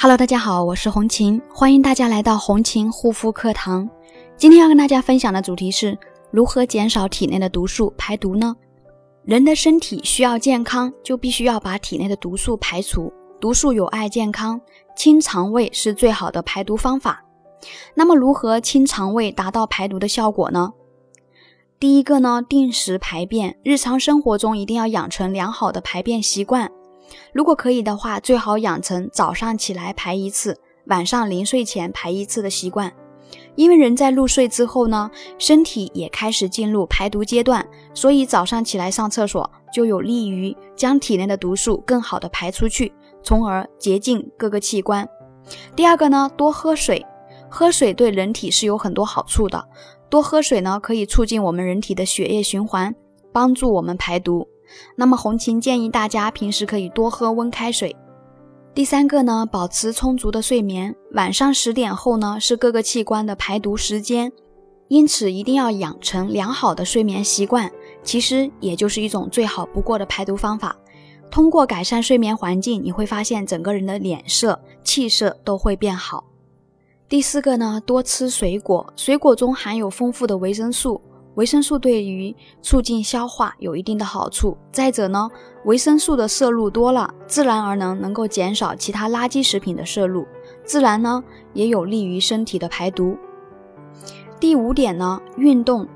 Hello，大家好，我是红琴，欢迎大家来到红琴护肤课堂。今天要跟大家分享的主题是如何减少体内的毒素排毒呢？人的身体需要健康，就必须要把体内的毒素排除。毒素有害健康，清肠胃是最好的排毒方法。那么，如何清肠胃达到排毒的效果呢？第一个呢，定时排便，日常生活中一定要养成良好的排便习惯。如果可以的话，最好养成早上起来排一次，晚上临睡前排一次的习惯。因为人在入睡之后呢，身体也开始进入排毒阶段，所以早上起来上厕所就有利于将体内的毒素更好的排出去，从而洁净各个器官。第二个呢，多喝水，喝水对人体是有很多好处的。多喝水呢，可以促进我们人体的血液循环，帮助我们排毒。那么红琴建议大家平时可以多喝温开水。第三个呢，保持充足的睡眠。晚上十点后呢，是各个器官的排毒时间，因此一定要养成良好的睡眠习惯。其实也就是一种最好不过的排毒方法。通过改善睡眠环境，你会发现整个人的脸色、气色都会变好。第四个呢，多吃水果，水果中含有丰富的维生素。维生素对于促进消化有一定的好处。再者呢，维生素的摄入多了，自然而然能够减少其他垃圾食品的摄入，自然呢也有利于身体的排毒。第五点呢，运动，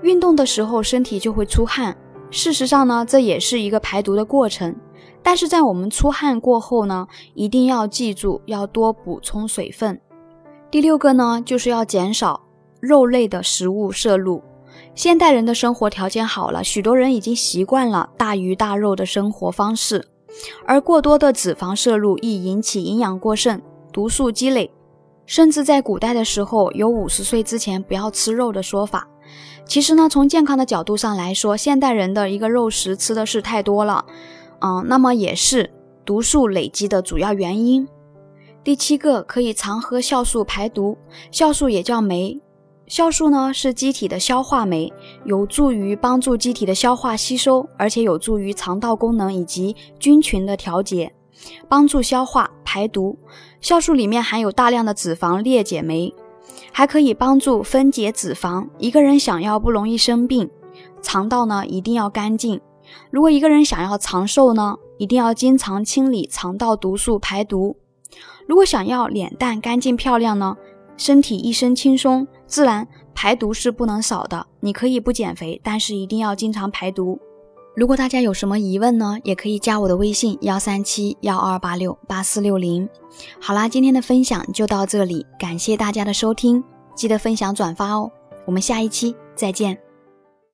运动的时候身体就会出汗，事实上呢这也是一个排毒的过程。但是在我们出汗过后呢，一定要记住要多补充水分。第六个呢，就是要减少肉类的食物摄入。现代人的生活条件好了，许多人已经习惯了大鱼大肉的生活方式，而过多的脂肪摄入易引起营养过剩、毒素积累，甚至在古代的时候有五十岁之前不要吃肉的说法。其实呢，从健康的角度上来说，现代人的一个肉食吃的是太多了，嗯，那么也是毒素累积的主要原因。第七个，可以常喝酵素排毒，酵素也叫酶。酵素呢是机体的消化酶，有助于帮助机体的消化吸收，而且有助于肠道功能以及菌群的调节，帮助消化排毒。酵素里面含有大量的脂肪裂解酶，还可以帮助分解脂肪。一个人想要不容易生病，肠道呢一定要干净。如果一个人想要长寿呢，一定要经常清理肠道毒素排毒。如果想要脸蛋干净漂亮呢？身体一身轻松，自然排毒是不能少的。你可以不减肥，但是一定要经常排毒。如果大家有什么疑问呢，也可以加我的微信幺三七幺二八六八四六零。好啦，今天的分享就到这里，感谢大家的收听，记得分享转发哦。我们下一期再见。